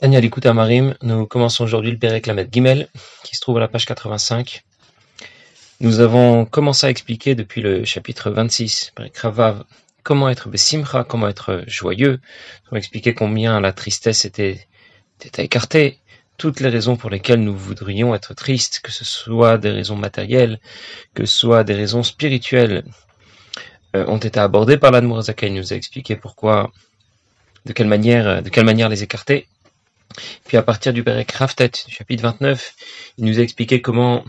Daniel écoute Marim, nous commençons aujourd'hui le Pérec Lamed Gimel, qui se trouve à la page 85. Nous avons commencé à expliquer depuis le chapitre 26, Pérec Ravav, comment être besimcha, comment être joyeux. Nous avons expliqué combien la tristesse était, était écartée, toutes les raisons pour lesquelles nous voudrions être tristes, que ce soit des raisons matérielles, que ce soit des raisons spirituelles, euh, ont été abordées par l'Admorazaka. Il nous a expliqué pourquoi, de quelle manière, de quelle manière les écarter. Puis à partir du Père Kraftet, chapitre 29, il nous a expliqué comment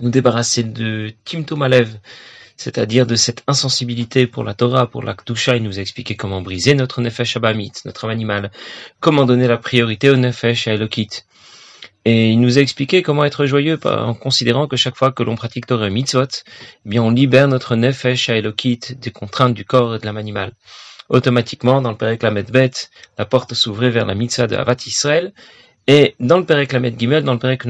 nous débarrasser de Timto Malev, c'est-à-dire de cette insensibilité pour la Torah, pour la Ktusha. Il nous a expliqué comment briser notre Nefesh Abamit, notre animal, comment donner la priorité au Nefesh Elokit. Et il nous a expliqué comment être joyeux en considérant que chaque fois que l'on pratique Torah Mitzvot, eh bien on libère notre Nefesh à des contraintes du corps et de l'âme animale automatiquement, dans le Pérec bête la porte s'ouvrait vers la mitzvah de Havat Israël. Et dans le Pérec Gimel, dans le Pérec que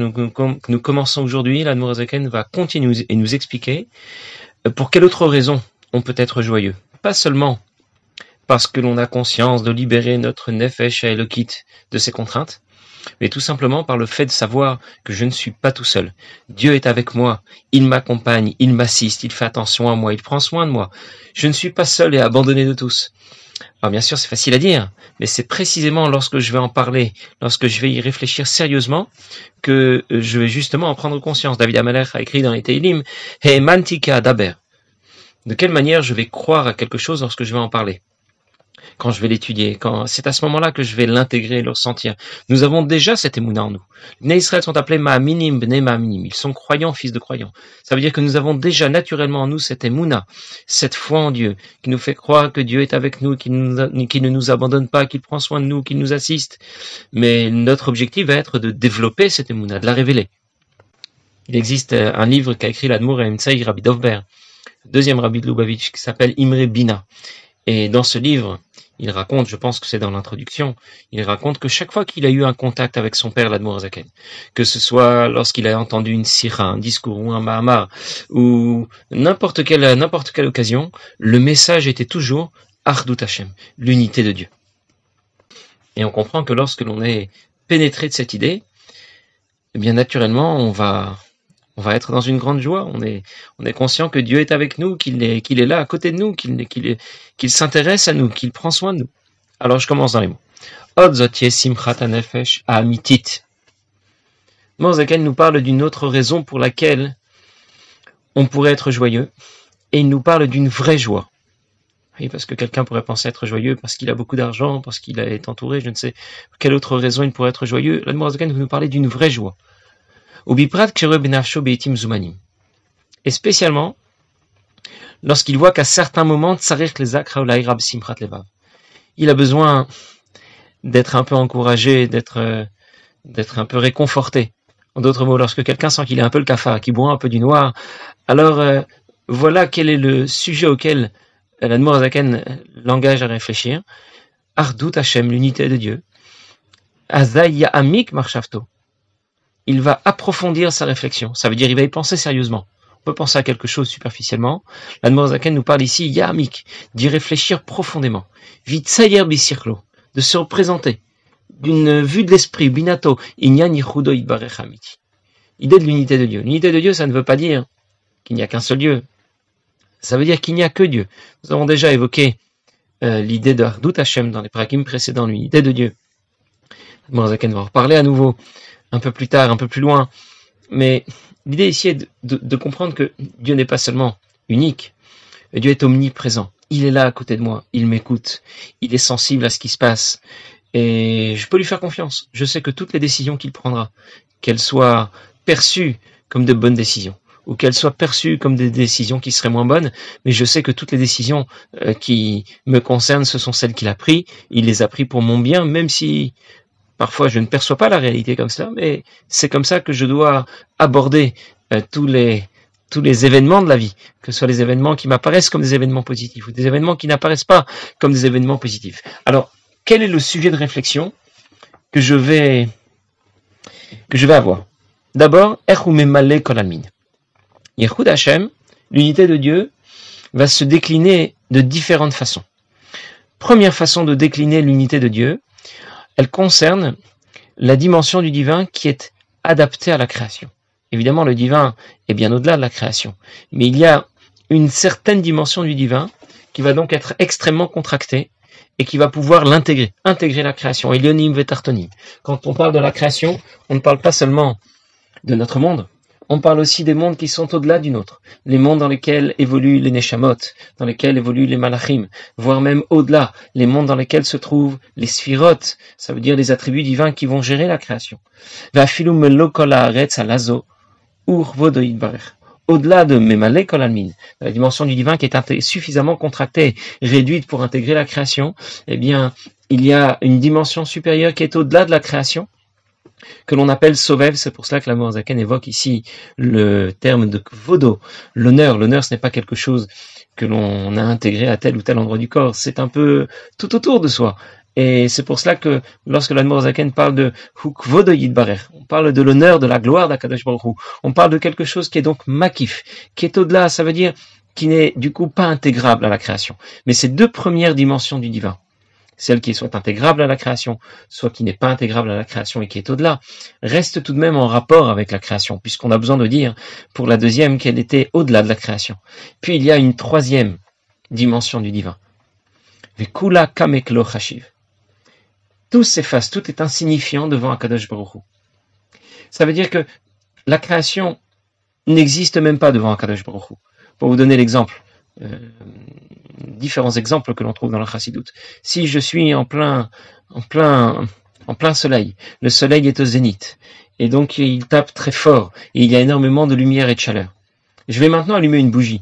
nous, commençons aujourd'hui, la va continuer et nous expliquer euh, pour quelle autre raison on peut être joyeux. Pas seulement parce que l'on a conscience de libérer notre nefesh à Elokit de ses contraintes, mais tout simplement par le fait de savoir que je ne suis pas tout seul. Dieu est avec moi, il m'accompagne, il m'assiste, il fait attention à moi, il prend soin de moi. Je ne suis pas seul et abandonné de tous. Alors bien sûr, c'est facile à dire, mais c'est précisément lorsque je vais en parler, lorsque je vais y réfléchir sérieusement, que euh, je vais justement en prendre conscience. David Amalek a écrit dans les Teilim, He mantika daber. De quelle manière je vais croire à quelque chose lorsque je vais en parler? Quand je vais l'étudier, quand c'est à ce moment-là que je vais l'intégrer, le ressentir. Nous avons déjà cette émouna en nous. Les Israël sont appelés Ma'aminim, Bnei Ma'aminim. Ils sont croyants, fils de croyants. Ça veut dire que nous avons déjà naturellement en nous cette émouna, cette foi en Dieu, qui nous fait croire que Dieu est avec nous, qu'il ne nous abandonne pas, qu'il prend soin de nous, qu'il nous assiste. Mais notre objectif va être de développer cette émouna, de la révéler. Il existe un livre qu'a écrit l'Admour Emtsai Rabbi Dovber, deuxième Rabbi de Lubavitch, qui s'appelle Imre Bina. Et dans ce livre, il raconte, je pense que c'est dans l'introduction, il raconte que chaque fois qu'il a eu un contact avec son père, l'Admour Zaken, que ce soit lorsqu'il a entendu une sira, un discours ou un mahamar, ou n'importe quelle, n'importe quelle occasion, le message était toujours Ardut Hashem, l'unité de Dieu. Et on comprend que lorsque l'on est pénétré de cette idée, eh bien naturellement, on va, on va être dans une grande joie. On est, on est conscient que Dieu est avec nous, qu'il est, là à côté de nous, qu'il, qu'il, qu'il s'intéresse à nous, qu'il prend soin de nous. Alors je commence dans les mots. Morzaken nous parle d'une autre raison pour laquelle on pourrait être joyeux, et il nous parle d'une vraie joie. Oui, parce que quelqu'un pourrait penser être joyeux parce qu'il a beaucoup d'argent, parce qu'il est entouré, je ne sais quelle autre raison il pourrait être joyeux. Là, Morzaken nous parler d'une vraie joie. Et spécialement, lorsqu'il voit qu'à certains moments, il a besoin d'être un peu encouragé, d'être, d'être un peu réconforté. En d'autres mots, lorsque quelqu'un sent qu'il est un peu le cafard, qu'il boit un peu du noir, alors euh, voilà quel est le sujet auquel l'Admorazaken l'engage à réfléchir. Ardut Hashem, l'unité de Dieu. Azaya Amik Marshafto il va approfondir sa réflexion. Ça veut dire il va y penser sérieusement. On peut penser à quelque chose superficiellement. La Zaken nous parle ici, yamik, d'y réfléchir profondément. Vitsayer bisirklo, de se représenter d'une vue de l'esprit, binato, inyani Idée de l'unité de Dieu. L'unité de Dieu, ça ne veut pas dire qu'il n'y a qu'un seul Dieu. Ça veut dire qu'il n'y a que Dieu. Nous avons déjà évoqué euh, l'idée de Hardut Hashem dans les prakim précédents, l'unité de Dieu. Zaken va en reparler à nouveau un peu plus tard, un peu plus loin. Mais l'idée ici est de, comprendre que Dieu n'est pas seulement unique, Dieu est omniprésent. Il est là à côté de moi, il m'écoute, il est sensible à ce qui se passe. Et je peux lui faire confiance. Je sais que toutes les décisions qu'il prendra, qu'elles soient perçues comme de bonnes décisions, ou qu'elles soient perçues comme des décisions qui seraient moins bonnes, mais je sais que toutes les décisions euh, qui me concernent, ce sont celles qu'il a prises. Il les a prises pour mon bien, même si Parfois, je ne perçois pas la réalité comme cela, mais c'est comme ça que je dois aborder euh, tous les événements de la vie, que ce soit les événements qui m'apparaissent comme des événements positifs ou des événements qui n'apparaissent pas comme des événements positifs. Alors, quel est le sujet de réflexion que je vais que je vais avoir? D'abord, Echumemale Kolamin. Hashem, l'unité de Dieu, va se décliner de différentes façons. Première façon de décliner l'unité de Dieu, elle concerne la dimension du divin qui est adaptée à la création. Évidemment, le divin est bien au-delà de la création, mais il y a une certaine dimension du divin qui va donc être extrêmement contractée et qui va pouvoir l'intégrer, intégrer la création. Elionim vetartonim. Quand on parle de la création, on ne parle pas seulement de notre monde, on parle aussi des mondes qui sont au-delà du nôtre, les mondes dans lesquels évoluent les Neshamot, dans lesquels évoluent les Malachim, voire même au-delà, les mondes dans lesquels se trouvent les Sphirot, ça veut dire les attributs divins qui vont gérer la création. Au-delà de Memale Kolalmin, la dimension du divin qui est suffisamment contractée, réduite pour intégrer la création, eh bien, il y a une dimension supérieure qui est au-delà de la création, que l'on appelle Sovev. C'est pour cela que la Zaken évoque ici le terme de Kvodo. L'honneur, l'honneur, ce n'est pas quelque chose que l'on a intégré à tel ou tel endroit du corps. C'est un peu tout autour de soi. Et c'est pour cela que lorsque l'Admor Zaken parle de Hukvodo Yidbarer, on parle de l'honneur, de la gloire d'Akadosh Baruch on parle de quelque chose qui est donc makif, qui est au-delà, ça veut dire qui n'est du coup pas intégrable à la création. Mais ces deux premières dimensions du divin, celle qui soit intégrable à la création, soit qui n'est pas intégrable à la création et qui est au-delà, reste tout de même en rapport avec la création, puisqu'on a besoin de dire pour la deuxième qu'elle était au-delà de la création. Puis il y a une troisième dimension du divin. Vekula kameklo. Tout s'efface, tout est insignifiant devant Akadosh Baruch Ça veut dire que la création n'existe même pas devant Akadosh Baruch Pour vous donner l'exemple, euh, différents exemples que l'on trouve dans la Chassidut. Si je suis en plein, en plein, en plein soleil, le soleil est au zénith, et donc il tape très fort, et il y a énormément de lumière et de chaleur. Je vais maintenant allumer une bougie.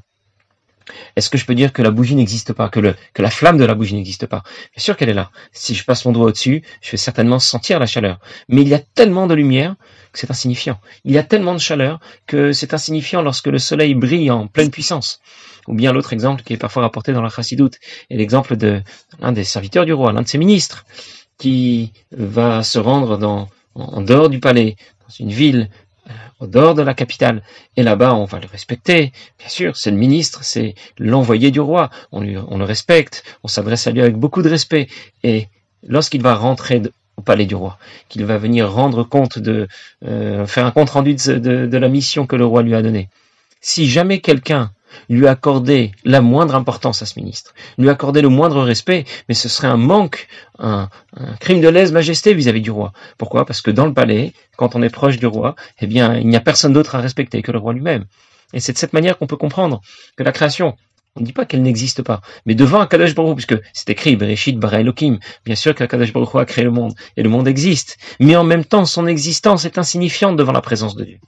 Est-ce que je peux dire que la bougie n'existe pas, que, la flamme de la bougie n'existe pas? Bien sûr qu'elle est là. Si je passe mon doigt au-dessus, je vais certainement sentir la chaleur. Mais il y a tellement de lumière que c'est insignifiant. Il y a tellement de chaleur que c'est insignifiant lorsque le soleil brille en pleine puissance. Ou bien l'autre exemple qui est parfois rapporté dans la chassidoute est l'exemple de l'un des serviteurs du roi, l'un de ses ministres, qui va se rendre en dehors du palais, dans une ville au dehors de la capitale. Et là-bas, on va le respecter. Bien sûr, c'est le ministre, c'est l'envoyé du roi. On, lui, on le respecte, on s'adresse à lui avec beaucoup de respect. Et lorsqu'il va rentrer au palais du roi, qu'il va venir rendre compte de, euh, faire un compte rendu de, de la mission que le roi lui a donnée. Si jamais quelqu'un lui accorder la moindre importance à ce ministre, lui accorder le moindre respect, mais ce serait un manque, un, crime de lèse-majesté vis-à-vis du roi. Pourquoi? Parce que dans le palais, quand on est proche du roi, eh bien, il n'y a personne d'autre à respecter que le roi lui-même. Et c'est de cette manière qu'on peut comprendre que la création, on ne dit pas qu'elle n'existe pas, mais devant Akadosh Baruch puisque c'est écrit Bereshit Elohim, bien sûr qu'Akadosh Baruch a créé le monde et le monde existe, mais en même temps son existence est insignifiante devant la présence de Dieu.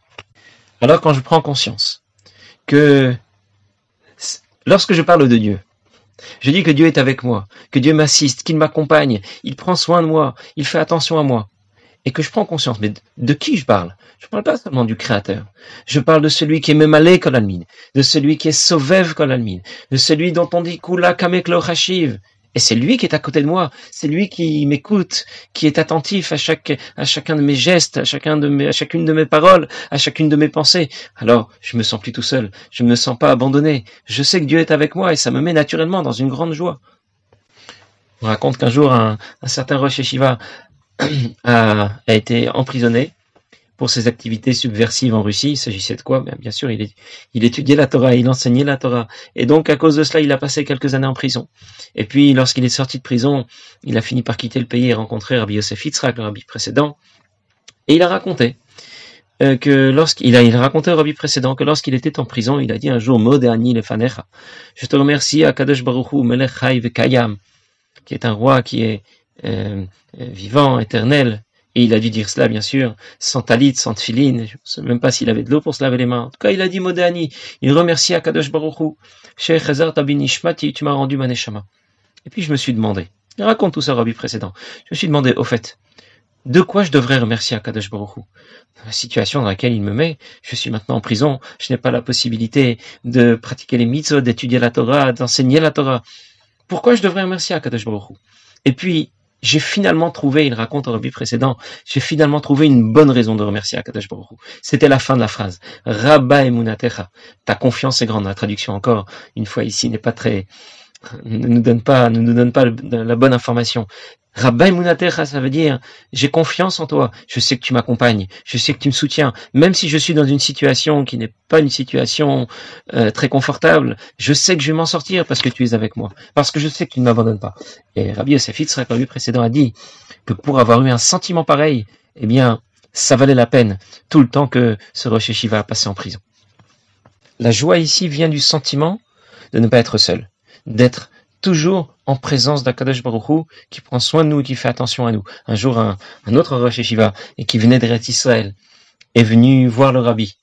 Alors quand je prends conscience que Lorsque je parle de Dieu, je dis que Dieu est avec moi, que Dieu m'assiste, qu'il m'accompagne, il prend soin de moi, il fait attention à moi. Et que je prends conscience, mais de qui je parle? Je ne parle pas seulement du Créateur. Je parle de celui qui est Memalé Kolalmin, de celui qui est Sovev Kolalmin, de celui dont on dit Kula Hashiv, et c'est lui qui est à côté de moi, c'est lui qui m'écoute, qui est attentif à chacun de mes gestes, à chacune de mes paroles, à chacune de mes pensées. Alors, je me sens plus tout seul, je ne me sens pas abandonné. Je sais que Dieu est avec moi et ça me met naturellement dans une grande joie. On raconte qu'un jour un, certain Rosh Shiva a été emprisonné pour ses activités subversives en Russie. Il s'agissait de quoi? Bien, bien sûr, il, étudiait la Torah, il enseignait la Torah. Et donc, à cause de cela, il a passé quelques années en prison. Et puis, lorsqu'il est sorti de prison, il a fini par quitter le pays et rencontrer Rabbi Yosef Yitzhak, le rabbi précédent. Et il a raconté euh, que lorsqu'il au rabbi précédent que lorsqu'il était en prison, il a dit un jour, Modéani lefanecha, je te remercie à Kadosh Baruch Hu, Melech Kayam, qui est un roi qui est euh, vivant, éternel, et il a dû dire cela, bien sûr, sans talit, sans tfiline. Je ne sais même pas s'il avait de l'eau pour se laver les mains. En tout cas, il a dit Modéani. Il remercie Akadosh Baruchou. Sheikh Hazar Tabinishmati, tu m'as rendu ma neshama. Et puis je me suis demandé, raconte tout ça, Rabbi précédent. Je me suis demandé, au fait, de quoi je devrais remercier Akadosh Baruch Dans la situation dans laquelle il me met, je suis maintenant en prison, je n'ai pas la possibilité de pratiquer les mitzvot, d'étudier la Torah, d'enseigner la Torah. Pourquoi je devrais remercier Akadosh Baruch Et puis, j'ai finalement trouvé, il raconte au rabbi précédent, j'ai finalement trouvé une bonne raison de remercier Akadosh Baruch C'était la fin de la phrase. Rabba emunatecha. Ta confiance est grande. La traduction encore, une fois ici, n'est pas très ne nous donne pas, ne nous donne pas la bonne information. Rabbi Munatecha, ça veut dire, j'ai confiance en toi, je sais que tu m'accompagnes, je sais que tu me soutiens, même si je suis dans une situation qui n'est pas une situation euh, très confortable, je sais que je vais m'en sortir parce que tu es avec moi, parce que je sais que tu ne m'abandonnes pas. Et Rabbi Yosef Yitzhak, lui précédent, a dit que pour avoir eu un sentiment pareil, eh bien, ça valait la peine tout le temps que ce Rosh Shiva a passé en prison. La joie ici vient du sentiment de ne pas être seul, d'être toujours en présence d'Akadosh Baruch qui prend soin de nous et qui fait attention à nous. Un jour, un, autre Rosh Shiva et qui venait d'Eretz Israël est venu voir le rabbi.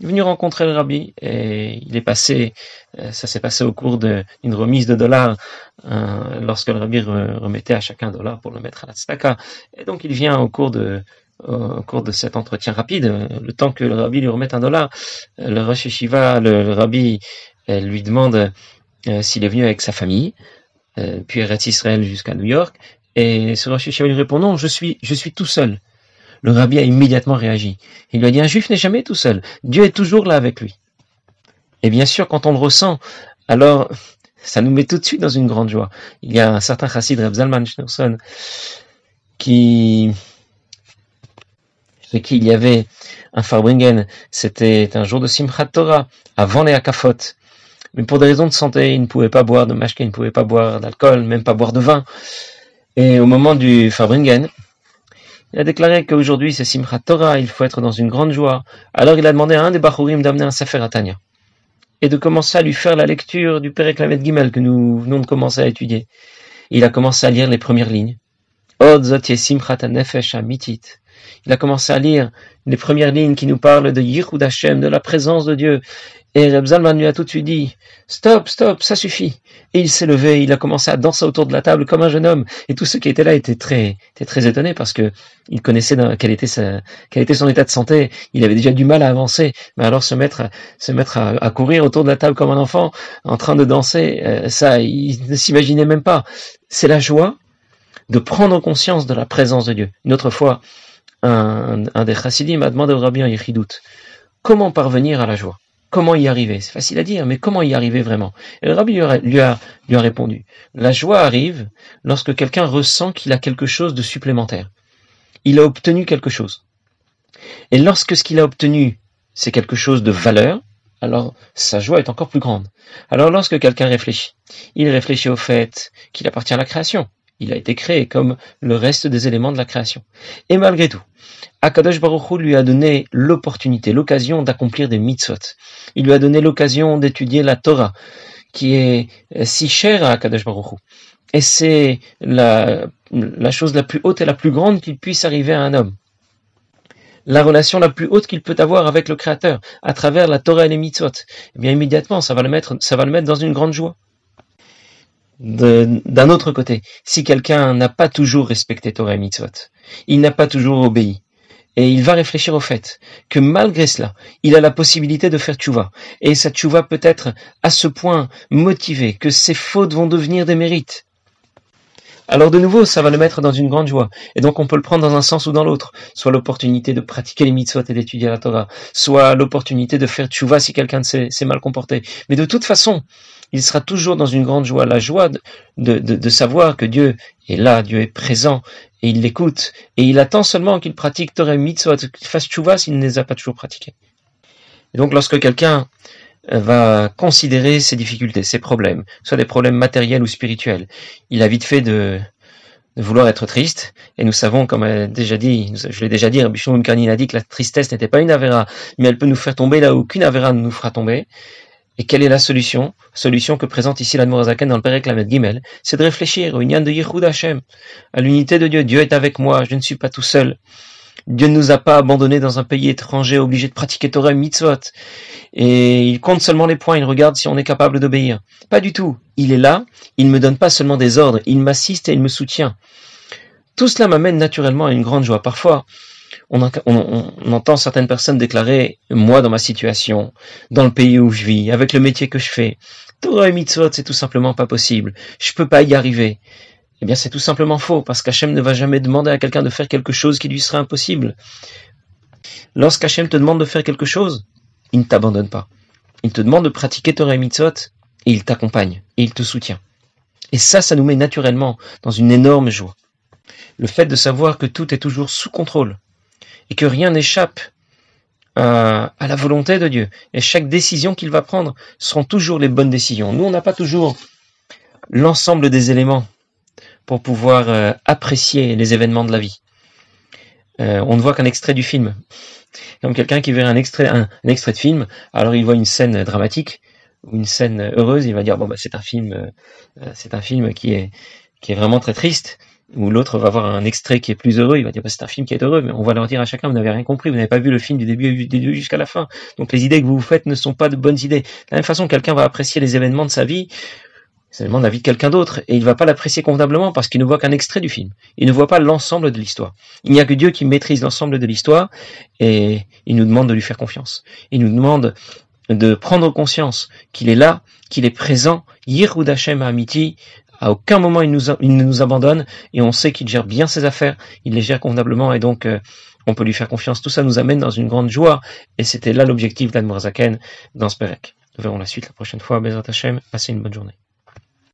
Il est venu rencontrer le rabbi et il est passé, euh, ça s'est passé au cours d'une remise de dollars euh, lorsque le rabbi remettait à chacun un dollar pour le mettre à la tzedaka. Et donc il vient au cours de au cours de cet entretien rapide, le temps que le rabbi lui remette un dollar, le Rosh Shiva, le, rabbi lui demande euh, s'il est venu avec sa famille, euh, puis Eretz Israël jusqu'à New York, et ce Rosh lui répond non, je suis, je suis tout seul. Le rabbi a immédiatement réagi. Il lui a dit un juif n'est jamais tout seul. Dieu est toujours là avec lui. Et bien sûr, quand on le ressent, alors ça nous met tout de suite dans une grande joie. Il y a un certain chassid, Reb Zalman Schneerson, qui chez qui il y avait un Farbringen, c'était un jour de Simchat Torah, avant les Akafot. Mais pour des raisons de santé, il ne pouvait pas boire de mashke, il ne pouvait pas boire d'alcool, même pas boire de vin. Et au moment du Fabringen, il a déclaré qu'aujourd'hui c'est Simchat Torah, il faut être dans une grande joie. Alors il a demandé à un des Bachurim d'amener un Sefer Atania et de commencer à lui faire la lecture du Père Lamed Gimel que nous venons de commencer à étudier. Il a commencé à lire les premières lignes. Il a commencé à lire les premières lignes qui nous parlent de Yichud Hashem, de la présence de Dieu. Et Reb lui a tout de suite dit Stop, stop, ça suffit. Et il s'est levé, il a commencé à danser autour de la table comme un jeune homme. Et tous ceux qui étaient là étaient très, étaient très étonnés parce que il connaissait quel était son état de santé. Il avait déjà du mal à avancer. Mais alors se mettre, à, courir autour de la table comme un enfant, en train de danser, euh, ça, il ne s'imaginait même pas. C'est la joie de prendre conscience de la présence de Dieu. Une autre fois, un, des chassidim a demandé au rabbi en comment parvenir à la joie? Comment y arriver? C'est facile à dire, mais comment y arriver vraiment? Et le rabbi lui a, lui a répondu, la joie arrive lorsque quelqu'un ressent qu'il a quelque chose de supplémentaire. Il a obtenu quelque chose. Et lorsque ce qu'il a obtenu, c'est quelque chose de valeur, alors sa joie est encore plus grande. Alors lorsque quelqu'un réfléchit, il réfléchit au fait qu'il appartient à la création. Il a été créé comme le reste des éléments de la création. Et malgré tout, Akadosh Baruch Hu lui a donné l'opportunité, l'occasion d'accomplir des mitzvot. Il lui a donné l'occasion d'étudier la Torah, qui est si chère à Akadosh Baruch Hu. Et c'est la, la chose la plus haute et la plus grande qu'il puisse arriver à un homme. La relation la plus haute qu'il peut avoir avec le Créateur, à travers la Torah et les mitzvot. Eh bien, immédiatement, ça va le mettre, ça va le mettre dans une grande joie. D'un autre côté, si quelqu'un n'a pas toujours respecté Torah et Mitzvot, il n'a pas toujours obéi, et il va réfléchir au fait que malgré cela, il a la possibilité de faire tchouva, et cette tchouva peut être à ce point motivée que ses fautes vont devenir des mérites. Alors de nouveau, ça va le mettre dans une grande joie. Et donc on peut le prendre dans un sens ou dans l'autre. Soit l'opportunité de pratiquer les mitzvot et d'étudier la Torah, soit l'opportunité de faire tchouva si quelqu'un s'est mal comporté. Mais de toute façon, il sera toujours dans une grande joie, la joie de, de, de, savoir que Dieu est là, Dieu est présent, et il l'écoute, et il attend seulement qu'il pratique Torah mitzvot, qu'il fasse s'il ne les a pas toujours pratiqués. Et donc lorsque quelqu'un euh, va considérer ses difficultés, ses problèmes, soit des problèmes matériels ou spirituels, il a vite fait de, de vouloir être triste, et nous savons, comme déjà dit, je l'ai déjà dit, Rabbi Shimon a dit que la tristesse n'était pas une avéra, mais elle peut nous faire tomber là où aucune avéra ne nous fera tomber, et quelle est la solution? Solution que présente ici l'Admorazaken dans le Père Lamed Gimel, c'est de réfléchir au Inyan de Yehud Hashem, à l'unité de Dieu. Dieu est avec moi, je ne suis pas tout seul. Dieu ne nous a pas abandonnés dans un pays étranger obligé de pratiquer Torah et mitzvot. Et il compte seulement les points, il regarde si on est capable d'obéir. Pas du tout. Il est là, il ne me donne pas seulement des ordres, il m'assiste et il me soutient. Tout cela m'amène naturellement à une grande joie. Parfois, on, entend certaines personnes déclarer, moi dans ma situation, dans le pays où je vis, avec le métier que je fais, Torah et mitzvot, c'est tout simplement pas possible. Je peux pas y arriver. Eh bien, c'est tout simplement faux, parce qu'Hachem ne va jamais demander à quelqu'un de faire quelque chose qui lui serait impossible. Lorsqu'Hachem te demande de faire quelque chose, il ne t'abandonne pas. Il te demande de pratiquer Torah et mitzvot, et il t'accompagne, et il te soutient. Et ça, ça nous met naturellement dans une énorme joie. Le fait de savoir que tout est toujours sous contrôle et que rien n'échappe à, la volonté de Dieu. Et chaque décision qu'il va prendre seront toujours les bonnes décisions. Nous, on n'a pas toujours l'ensemble des éléments pour pouvoir euh, apprécier les événements de la vie. Euh, on ne voit qu'un extrait du film. Comme quelqu'un qui verrait un extrait, de film, alors il voit une scène dramatique ou une scène heureuse, il va dire bah c'est un film, euh, c'est un film qui est vraiment très triste. Ou l'autre va voir un extrait qui est plus heureux, il va dire bah, c'est un film qui est heureux, mais on va leur dire à chacun vous n'avez rien compris, vous n'avez pas vu le film du début jusqu'à la fin. Donc les idées que vous vous faites ne sont pas de bonnes idées. De la même façon, quelqu'un va apprécier les événements de sa vie c'est de la vie de quelqu'un d'autre, et il ne va pas l'apprécier convenablement parce qu'il ne voit qu'un extrait du film. Il ne voit pas l'ensemble de l'histoire. Il n'y a que Dieu qui maîtrise l'ensemble de l'histoire, et il nous demande de lui faire confiance. Il nous demande de prendre conscience qu'il est là, qu'il est présent, Yirud Hashem Amiti, à aucun moment il, ne nous abandonne, et on sait qu'il gère bien ses affaires, il les gère convenablement, et donc euh, on peut lui faire confiance. Tout ça nous amène dans une grande joie, et c'était là l'objectif d'Admorazaken dans ce Perek. Nous verrons la suite la prochaine fois. Bezat Hashem, passez une bonne journée.